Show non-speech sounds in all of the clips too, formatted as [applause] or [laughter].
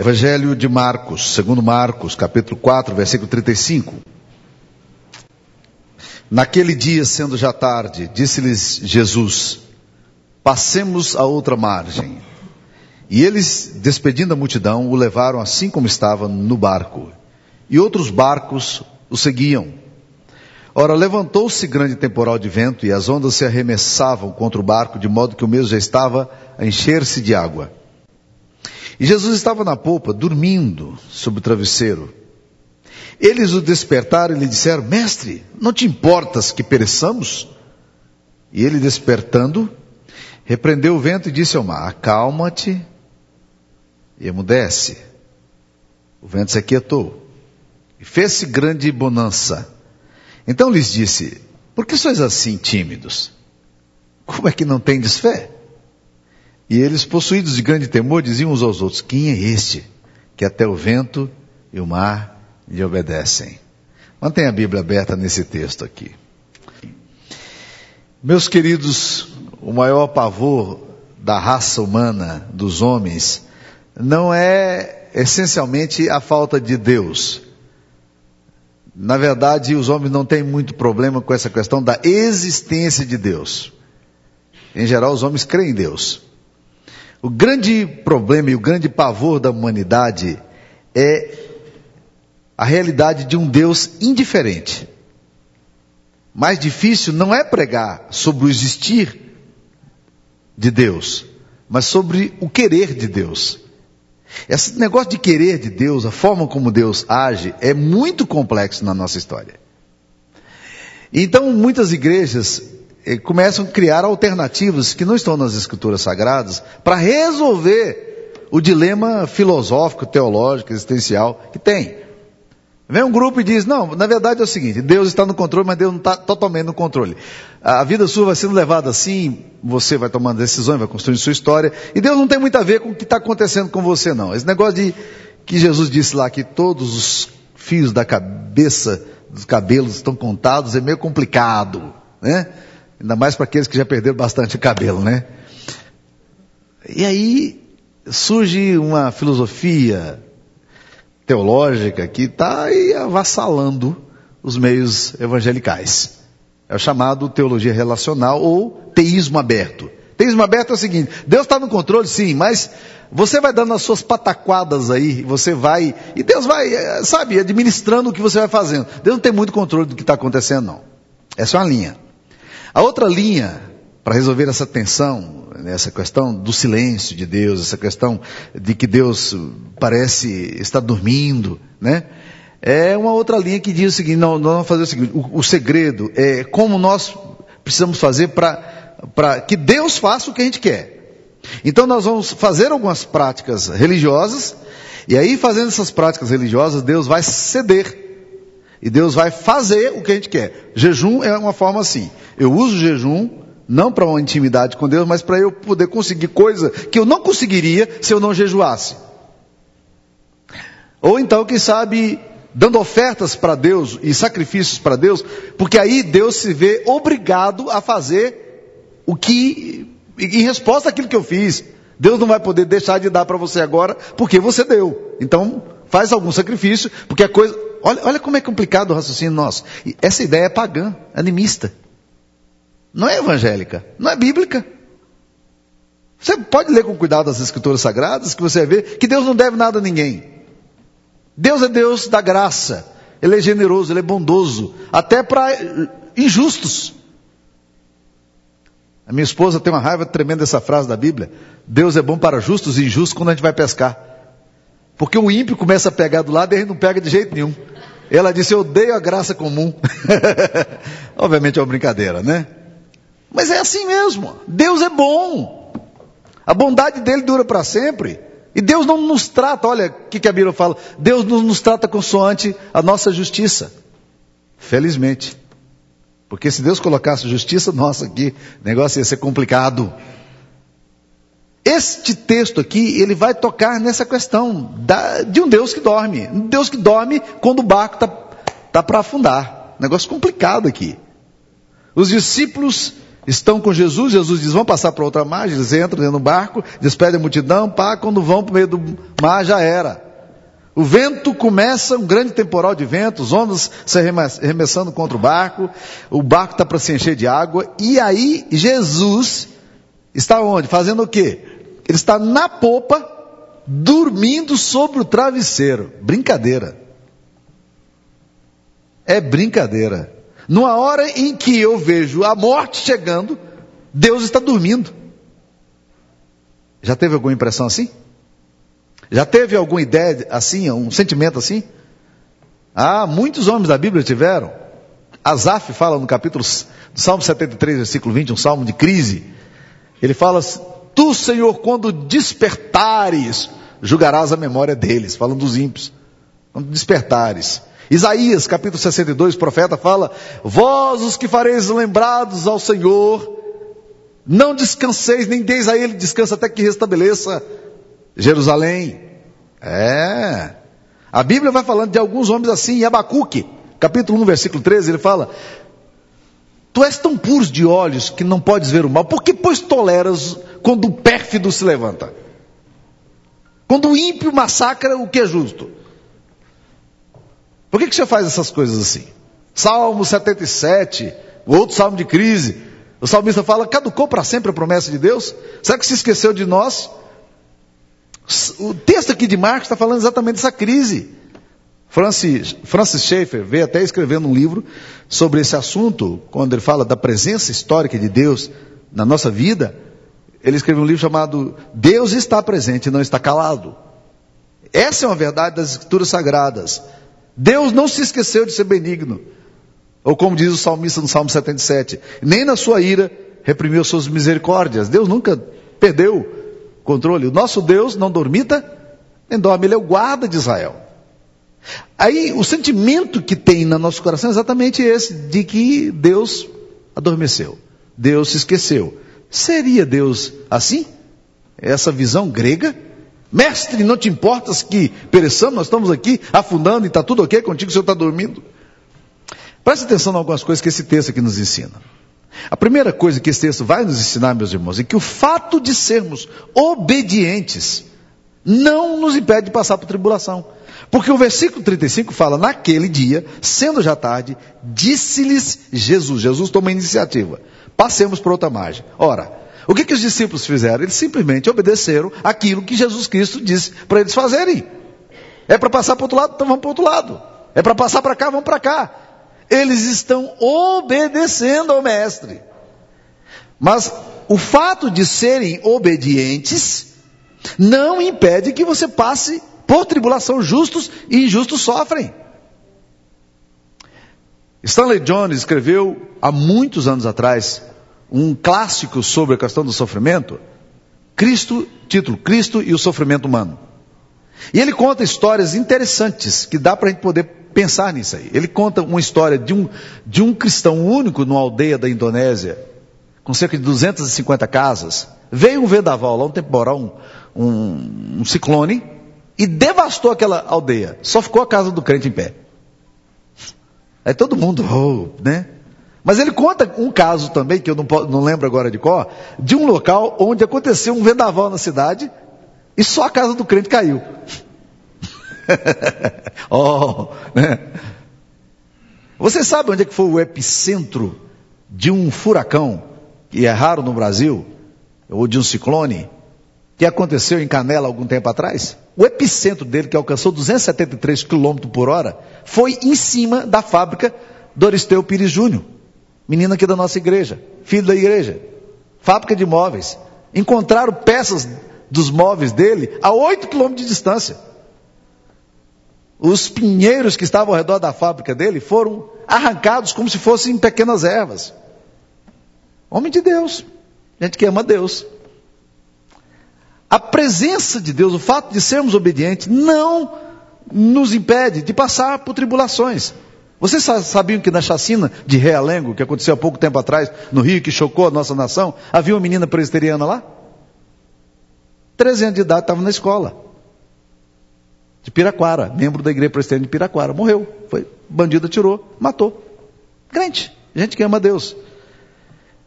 Evangelho de Marcos, segundo Marcos, capítulo 4, versículo 35. Naquele dia, sendo já tarde, disse-lhes Jesus: Passemos a outra margem. E eles, despedindo a multidão, o levaram assim como estava no barco. E outros barcos o seguiam. Ora, levantou-se grande temporal de vento e as ondas se arremessavam contra o barco, de modo que o mesmo já estava a encher-se de água. E Jesus estava na polpa, dormindo sobre o travesseiro. Eles o despertaram e lhe disseram: Mestre, não te importas que pereçamos? E ele, despertando, repreendeu o vento e disse ao mar: Acalma-te e emudece. O vento se aquietou e fez-se grande bonança. Então lhes disse: Por que sois assim tímidos? Como é que não tendes fé? E eles, possuídos de grande temor, diziam uns aos outros: Quem é este que até o vento e o mar lhe obedecem? Mantenha a Bíblia aberta nesse texto aqui. Meus queridos, o maior pavor da raça humana, dos homens, não é essencialmente a falta de Deus. Na verdade, os homens não têm muito problema com essa questão da existência de Deus. Em geral, os homens creem em Deus. O grande problema e o grande pavor da humanidade é a realidade de um Deus indiferente. Mais difícil não é pregar sobre o existir de Deus, mas sobre o querer de Deus. Esse negócio de querer de Deus, a forma como Deus age, é muito complexo na nossa história. Então, muitas igrejas começam a criar alternativas que não estão nas escrituras sagradas para resolver o dilema filosófico, teológico, existencial que tem. Vem um grupo e diz, não, na verdade é o seguinte, Deus está no controle, mas Deus não está totalmente no controle. A vida sua vai sendo levada assim, você vai tomando decisões, vai construindo sua história, e Deus não tem muito a ver com o que está acontecendo com você não. Esse negócio de, que Jesus disse lá, que todos os fios da cabeça, dos cabelos estão contados, é meio complicado, né? Ainda mais para aqueles que já perderam bastante cabelo, né? E aí surge uma filosofia teológica que está avassalando os meios evangelicais. É o chamado teologia relacional ou teísmo aberto. Teísmo aberto é o seguinte: Deus está no controle, sim, mas você vai dando as suas pataquadas aí, você vai, e Deus vai, eh, sabe, administrando o que você vai fazendo. Deus não tem muito controle do que está acontecendo, não. Essa é uma linha. A outra linha, para resolver essa tensão, essa questão do silêncio de Deus, essa questão de que Deus parece estar dormindo, né? É uma outra linha que diz o seguinte, não, nós vamos fazer o seguinte, o, o segredo é como nós precisamos fazer para que Deus faça o que a gente quer. Então nós vamos fazer algumas práticas religiosas, e aí fazendo essas práticas religiosas, Deus vai ceder. E Deus vai fazer o que a gente quer. Jejum é uma forma assim. Eu uso jejum não para uma intimidade com Deus, mas para eu poder conseguir coisa que eu não conseguiria se eu não jejuasse. Ou então, quem sabe, dando ofertas para Deus e sacrifícios para Deus, porque aí Deus se vê obrigado a fazer o que, em resposta àquilo que eu fiz. Deus não vai poder deixar de dar para você agora, porque você deu. Então, faz algum sacrifício, porque a coisa. Olha, olha como é complicado o raciocínio nosso. Essa ideia é pagã, animista. Não é evangélica, não é bíblica. Você pode ler com cuidado as escrituras sagradas, que você vê que Deus não deve nada a ninguém. Deus é Deus da graça. Ele é generoso, ele é bondoso, até para injustos. A minha esposa tem uma raiva tremenda dessa frase da Bíblia. Deus é bom para justos e injustos quando a gente vai pescar. Porque o ímpio começa a pegar do lado e ele não pega de jeito nenhum. Ela disse, eu odeio a graça comum. [laughs] Obviamente é uma brincadeira, né? Mas é assim mesmo. Deus é bom. A bondade dele dura para sempre. E Deus não nos trata, olha o que, que a Bíblia fala: Deus não nos trata consoante a nossa justiça. Felizmente. Porque se Deus colocasse justiça nossa aqui, o negócio ia ser complicado. Este texto aqui, ele vai tocar nessa questão da, de um Deus que dorme. Um Deus que dorme quando o barco está tá para afundar. Negócio complicado aqui. Os discípulos estão com Jesus, Jesus diz, vão passar para outra margem, eles entram dentro do barco, despedem a multidão, pá, quando vão para o meio do mar já era. O vento começa, um grande temporal de vento, os ondas se arremessando contra o barco, o barco está para se encher de água, e aí Jesus está onde? Fazendo o quê? Ele está na popa, dormindo sobre o travesseiro. Brincadeira. É brincadeira. Numa hora em que eu vejo a morte chegando, Deus está dormindo. Já teve alguma impressão assim? Já teve alguma ideia assim, um sentimento assim? Ah, muitos homens da Bíblia tiveram. Asaf fala no capítulo do Salmo 73, versículo 20, um salmo de crise. Ele fala: Tu, Senhor, quando despertares, julgarás a memória deles, falando dos ímpios. Quando despertares. Isaías, capítulo 62, o profeta fala: Vós os que fareis lembrados ao Senhor, não descanseis, nem deis a ele descanso até que restabeleça Jerusalém. É. A Bíblia vai falando de alguns homens assim, em Abacuque, capítulo 1, versículo 13, ele fala: Tu és tão puros de olhos que não podes ver o mal, por que pois toleras quando o pérfido se levanta? Quando o ímpio massacra o que é justo? Por que, que você faz essas coisas assim? Salmo 77, o outro salmo de crise. O salmista fala: caducou para sempre a promessa de Deus? Será que se esqueceu de nós? O texto aqui de Marcos está falando exatamente dessa crise. Francis, Francis Schaeffer veio até escrevendo um livro sobre esse assunto, quando ele fala da presença histórica de Deus na nossa vida. Ele escreveu um livro chamado Deus está presente não está calado. Essa é uma verdade das Escrituras Sagradas. Deus não se esqueceu de ser benigno. Ou como diz o salmista no Salmo 77, nem na sua ira reprimiu suas misericórdias. Deus nunca perdeu o controle. O nosso Deus não dormita, nem dorme, ele é o guarda de Israel. Aí o sentimento que tem no nosso coração é exatamente esse, de que Deus adormeceu. Deus se esqueceu. Seria Deus assim? Essa visão grega? Mestre, não te importas que pereçamos? Nós estamos aqui afundando e está tudo ok contigo, o senhor está dormindo. Preste atenção em algumas coisas que esse texto aqui nos ensina. A primeira coisa que esse texto vai nos ensinar, meus irmãos, é que o fato de sermos obedientes não nos impede de passar por tribulação. Porque o versículo 35 fala: Naquele dia, sendo já tarde, disse-lhes Jesus. Jesus toma a iniciativa. Passemos por outra margem. Ora, o que, que os discípulos fizeram? Eles simplesmente obedeceram aquilo que Jesus Cristo disse para eles fazerem. É para passar para outro lado, então vamos para outro lado. É para passar para cá, vamos para cá. Eles estão obedecendo ao Mestre. Mas o fato de serem obedientes não impede que você passe por tribulação. Justos e injustos sofrem. Stanley Jones escreveu há muitos anos atrás um clássico sobre a questão do sofrimento, Cristo, título, Cristo e o sofrimento humano. E ele conta histórias interessantes que dá para a gente poder pensar nisso aí. Ele conta uma história de um, de um cristão único numa aldeia da Indonésia, com cerca de 250 casas. Veio um vendaval lá, um temporal, um, um, ciclone, e devastou aquela aldeia. Só ficou a casa do crente em pé. Aí todo mundo, [laughs] oh, né? Mas ele conta um caso também, que eu não, não lembro agora de qual, de um local onde aconteceu um vendaval na cidade e só a casa do crente caiu. [laughs] oh, né? Você sabe onde é que foi o epicentro de um furacão, que é raro no Brasil, ou de um ciclone, que aconteceu em Canela algum tempo atrás? O epicentro dele, que alcançou 273 km por hora, foi em cima da fábrica Doristeu Pires Júnior menino aqui da nossa igreja, filho da igreja, fábrica de móveis. Encontraram peças dos móveis dele a 8 quilômetros de distância. Os pinheiros que estavam ao redor da fábrica dele foram arrancados como se fossem pequenas ervas. Homem de Deus, gente que ama Deus. A presença de Deus, o fato de sermos obedientes, não nos impede de passar por tribulações. Vocês sabiam que na chacina de Realengo, que aconteceu há pouco tempo atrás, no Rio, que chocou a nossa nação, havia uma menina presbiteriana lá? 13 anos de idade, estava na escola. De Piraquara, membro da igreja presbiteriana de Piraquara. Morreu. Foi, bandido atirou, matou. Crente, gente que ama Deus.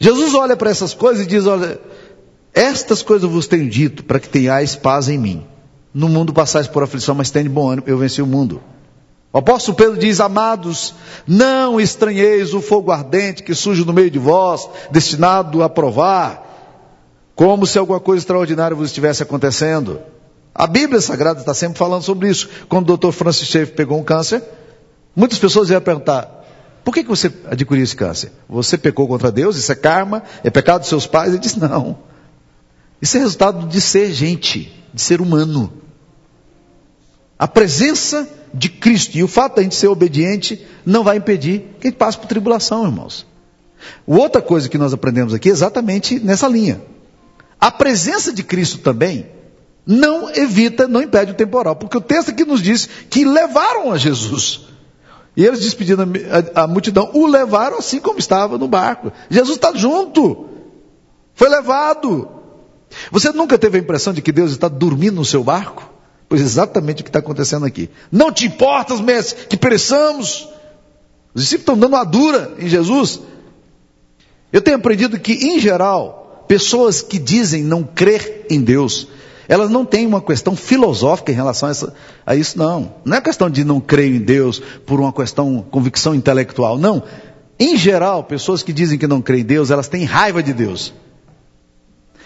Jesus olha para essas coisas e diz: Olha, estas coisas vos tenho dito para que tenhais paz em mim. No mundo passais por aflição, mas tenha bom ânimo, eu venci o mundo. O apóstolo Pedro diz: Amados, não estranheis o fogo ardente que surge no meio de vós, destinado a provar, como se alguma coisa extraordinária vos estivesse acontecendo. A Bíblia Sagrada está sempre falando sobre isso. Quando o Dr. Francis Schaeffer pegou um câncer, muitas pessoas iam perguntar: por que, que você adquiriu esse câncer? Você pecou contra Deus? Isso é karma? É pecado dos seus pais? Ele disse: não. Isso é resultado de ser gente, de ser humano. A presença de Cristo e o fato de a gente ser obediente não vai impedir que a gente passe por tribulação, irmãos. Outra coisa que nós aprendemos aqui é exatamente nessa linha. A presença de Cristo também não evita, não impede o temporal, porque o texto aqui nos diz que levaram a Jesus. E eles despedindo a, multidão, o levaram assim como estava no barco. Jesus está junto, foi levado. Você nunca teve a impressão de que Deus está dormindo no seu barco? Pois exatamente o que está acontecendo aqui. Não te importas, mestre, que pereçamos. Os discípulos estão dando uma dura em Jesus. Eu tenho aprendido que, em geral, pessoas que dizem não crer em Deus, elas não têm uma questão filosófica em relação a, essa, a, isso, não. Não é questão de não crer em Deus por uma questão, convicção intelectual, não. Em geral, pessoas que dizem que não creem em Deus, elas têm raiva de Deus.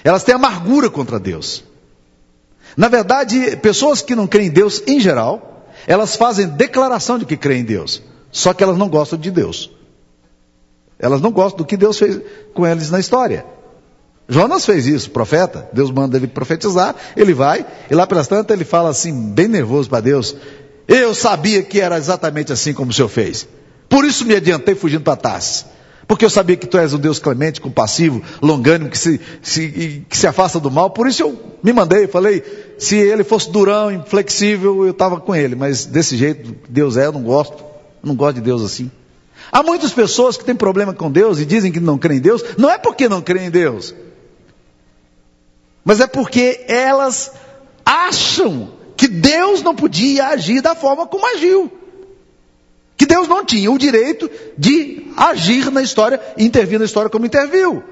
Elas têm amargura contra Deus. Na verdade, pessoas que não creem em Deus, em geral, elas fazem declaração de que creem em Deus. Só que elas não gostam de Deus. Elas não gostam do que Deus fez com eles na história. Jonas fez isso, profeta. Deus manda ele profetizar, ele vai, e lá pelas tantas ele fala assim, bem nervoso para Deus: Eu sabia que era exatamente assim como o Senhor fez. Por isso me adiantei fugindo para Tarsis. Porque eu sabia que tu és um Deus clemente, compassivo, longânimo, que se, se, que se afasta do mal. Por isso eu me mandei, falei, se ele fosse durão, inflexível, eu estava com ele. Mas desse jeito, Deus é, eu não gosto. Eu não gosto de Deus assim. Há muitas pessoas que têm problema com Deus e dizem que não creem em Deus. Não é porque não creem em Deus mas é porque elas acham que Deus não podia agir da forma como agiu. Que Deus não tinha o direito de agir na história, intervir na história como interviu.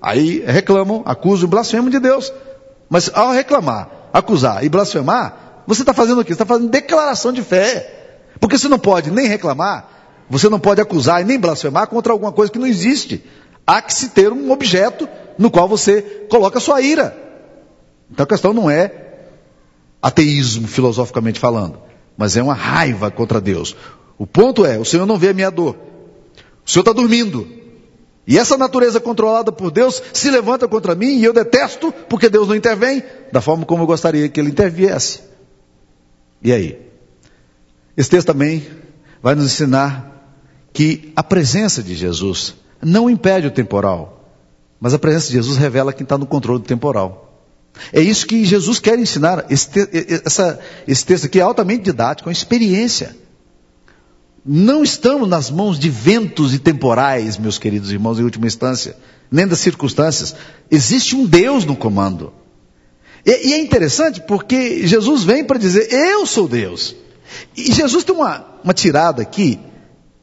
Aí reclamam, acusam, blasfemam de Deus. Mas ao reclamar, acusar e blasfemar, você está fazendo o quê? Você está fazendo declaração de fé. Porque você não pode nem reclamar, você não pode acusar e nem blasfemar contra alguma coisa que não existe. Há que se ter um objeto no qual você coloca sua ira. Então a questão não é ateísmo, filosoficamente falando, mas é uma raiva contra Deus. O ponto é: o Senhor não vê a minha dor, o Senhor está dormindo. E essa natureza controlada por Deus se levanta contra mim e eu detesto porque Deus não intervém da forma como eu gostaria que Ele interviesse. E aí? Esse texto também vai nos ensinar que a presença de Jesus não impede o temporal, mas a presença de Jesus revela quem está no controle do temporal. É isso que Jesus quer ensinar. Esse, essa, esse texto aqui é altamente didático, é uma experiência. Não estamos nas mãos de ventos e temporais, meus queridos irmãos, em última instância, nem das circunstâncias. Existe um Deus no comando. E, e é interessante porque Jesus vem para dizer: Eu sou Deus. E Jesus tem uma, uma tirada aqui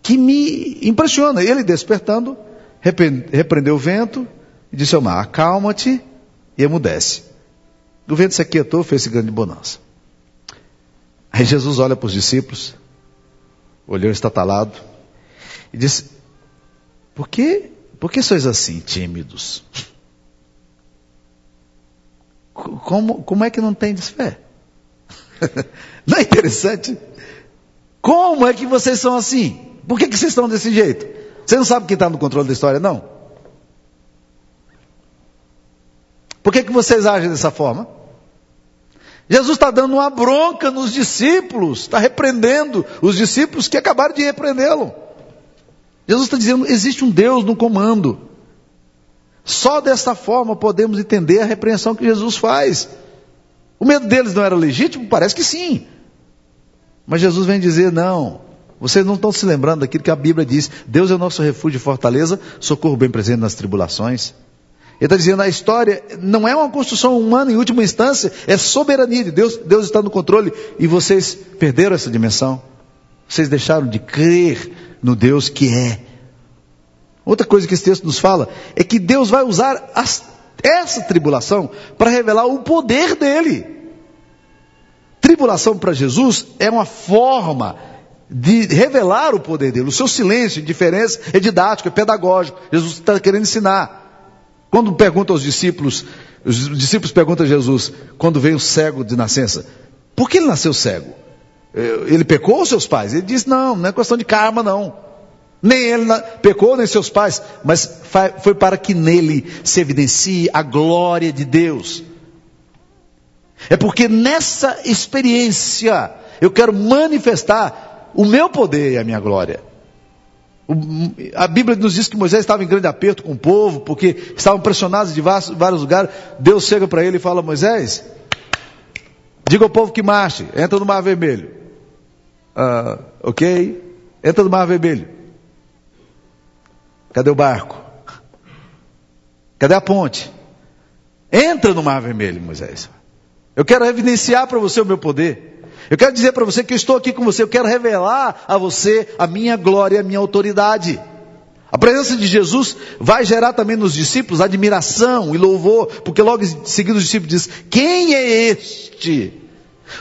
que me impressiona. Ele despertando, repreendeu o vento e disse ao mar: Acalma-te e emudece. O vento se aquietou, fez esse grande bonança. Aí Jesus olha para os discípulos, olhou estatalado, e disse: Por que, por que sois assim tímidos? Como, como é que não tem fé? [laughs] não é interessante? Como é que vocês são assim? Por que, que vocês estão desse jeito? Você não sabe quem está no controle da história, não? Por que, que vocês agem dessa forma? Jesus está dando uma bronca nos discípulos, está repreendendo os discípulos que acabaram de repreendê-lo. Jesus está dizendo: existe um Deus no comando. Só dessa forma podemos entender a repreensão que Jesus faz. O medo deles não era legítimo? Parece que sim. Mas Jesus vem dizer: não, vocês não estão se lembrando daquilo que a Bíblia diz: Deus é o nosso refúgio e fortaleza, socorro bem presente nas tribulações. Ele está dizendo, a história não é uma construção humana em última instância, é soberania de Deus, Deus está no controle e vocês perderam essa dimensão. Vocês deixaram de crer no Deus que é. Outra coisa que esse texto nos fala é que Deus vai usar as, essa tribulação para revelar o poder dele. Tribulação para Jesus é uma forma de revelar o poder dele. O seu silêncio, indiferença, é didático, é pedagógico. Jesus está querendo ensinar. Quando pergunta aos discípulos, os discípulos perguntam a Jesus, quando veio o cego de nascença, por que ele nasceu cego? Eh, ele pecou os seus pais? Ele diz, não, não é questão de karma, não. Nem ele pecou, nem seus pais, mas foi para que nele se evidencie a glória de Deus. É porque nessa experiência eu quero manifestar o meu poder e a minha glória. A Bíblia nos diz que Moisés estava em grande aperto com o povo, porque estavam pressionados de vários lugares. Deus chega para ele e fala: Moisés, diga ao povo que marche, entra no Mar Vermelho. Uh, ok? Entra no Mar Vermelho. Cadê o barco? Cadê a ponte? Entra no Mar Vermelho, Moisés. Eu quero evidenciar para você o meu poder. Eu quero dizer para você que eu estou aqui com você, eu quero revelar a você a minha glória a minha autoridade. A presença de Jesus vai gerar também nos discípulos admiração e louvor, porque logo em seguida os discípulos dizem: Quem é este?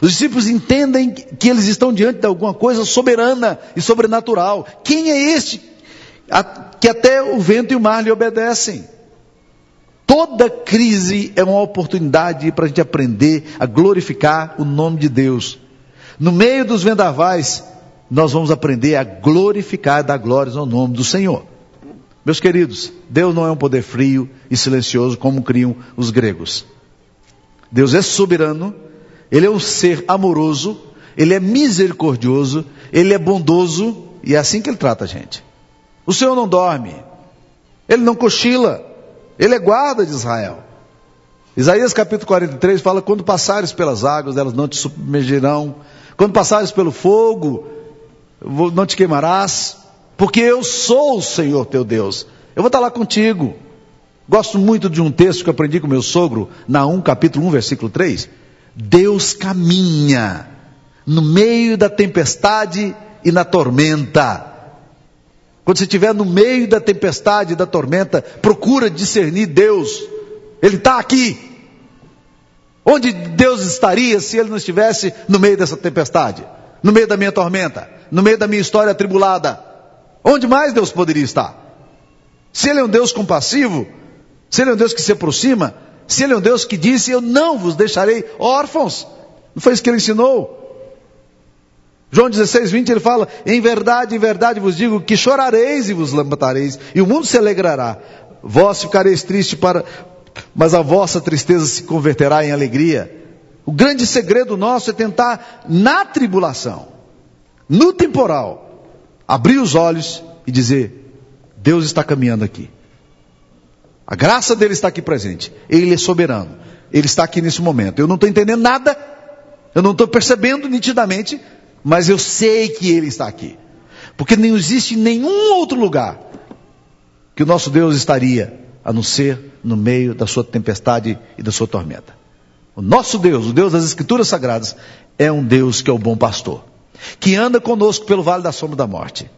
Os discípulos entendem que eles estão diante de alguma coisa soberana e sobrenatural. Quem é este que até o vento e o mar lhe obedecem? Toda crise é uma oportunidade para a gente aprender a glorificar o nome de Deus. No meio dos vendavais, nós vamos aprender a glorificar dar glórias ao nome do Senhor. Meus queridos, Deus não é um poder frio e silencioso como criam os gregos. Deus é soberano, Ele é um ser amoroso, Ele é misericordioso, Ele é bondoso e é assim que Ele trata a gente. O Senhor não dorme, Ele não cochila, Ele é guarda de Israel. Isaías capítulo 43 fala: Quando passares pelas águas, elas não te submergirão, quando passares pelo fogo, não te queimarás, porque eu sou o Senhor teu Deus. Eu vou estar lá contigo. Gosto muito de um texto que aprendi com meu sogro, na 1, capítulo 1, versículo 3. Deus caminha no meio da tempestade e na tormenta. Quando você estiver no meio da tempestade e da tormenta, procura discernir Deus. Ele está aqui. Onde Deus estaria se Ele não estivesse no meio dessa tempestade? No meio da minha tormenta? No meio da minha história atribulada? Onde mais Deus poderia estar? Se Ele é um Deus compassivo, se Ele é um Deus que se aproxima, se Ele é um Deus que disse: Eu não vos deixarei órfãos. Não foi isso que Ele ensinou? João 16, 20, ele fala: Em verdade, em verdade vos digo que chorareis e vos lamentareis, e o mundo se alegrará. Vós ficareis tristes para, mas a vossa tristeza se converterá em alegria. O grande segredo nosso é tentar, na tribulação, no temporal, abrir os olhos e dizer: Deus está caminhando aqui. A graça dele está aqui presente. Ele é soberano. Ele está aqui nesse momento. Eu não estou entendendo nada. Eu não estou percebendo nitidamente. Mas eu sei que ele está aqui. Porque não existe nenhum outro lugar que o nosso Deus estaria a não ser no meio da sua tempestade e da sua tormenta. O nosso Deus, o Deus das Escrituras Sagradas, é um Deus que é o bom pastor, que anda conosco pelo vale da sombra da morte.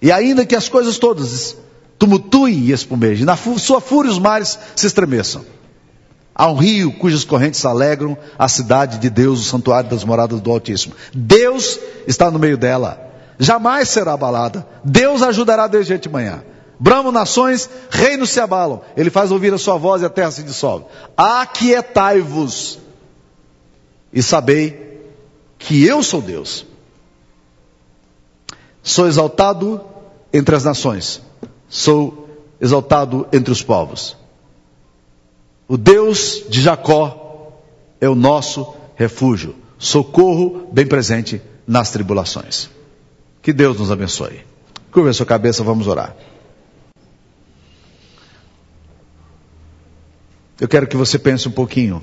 E ainda que as coisas todas tumultuem e espumejem, na sua fúria os mares se estremeçam. Há um rio cujas correntes alegram a cidade de Deus, o santuário das moradas do Altíssimo. Deus está no meio dela. Jamais será abalada. Deus ajudará desde de manhã. Bramam nações, reinos se abalam. Ele faz ouvir a sua voz e a terra se dissolve. Aquietai-vos e sabei que eu sou Deus. Sou exaltado entre as nações, sou exaltado entre os povos. O Deus de Jacó é o nosso refúgio, socorro bem presente nas tribulações. Que Deus nos abençoe. Curva a sua cabeça, vamos orar. Eu quero que você pense um pouquinho.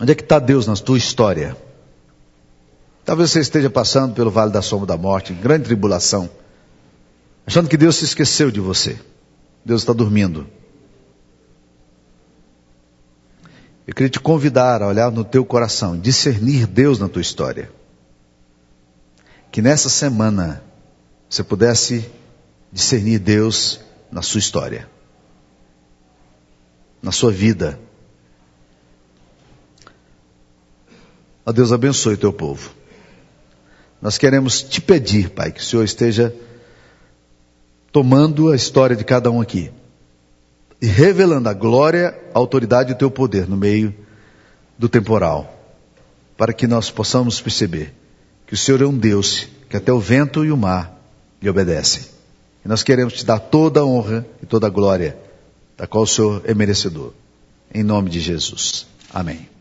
Onde é que está Deus na tua história? Talvez você esteja passando pelo vale da sombra da morte, em grande tribulação, achando que Deus se esqueceu de você. Deus está dormindo. Eu queria te convidar a olhar no teu coração, discernir Deus na tua história. Que nessa semana você pudesse discernir Deus na sua história, na sua vida. Ó Deus, abençoe o teu povo. Nós queremos te pedir, Pai, que o Senhor esteja tomando a história de cada um aqui e revelando a glória, a autoridade e o teu poder no meio do temporal, para que nós possamos perceber que o Senhor é um Deus que até o vento e o mar lhe obedecem. E nós queremos te dar toda a honra e toda a glória, da qual o Senhor é merecedor. Em nome de Jesus. Amém.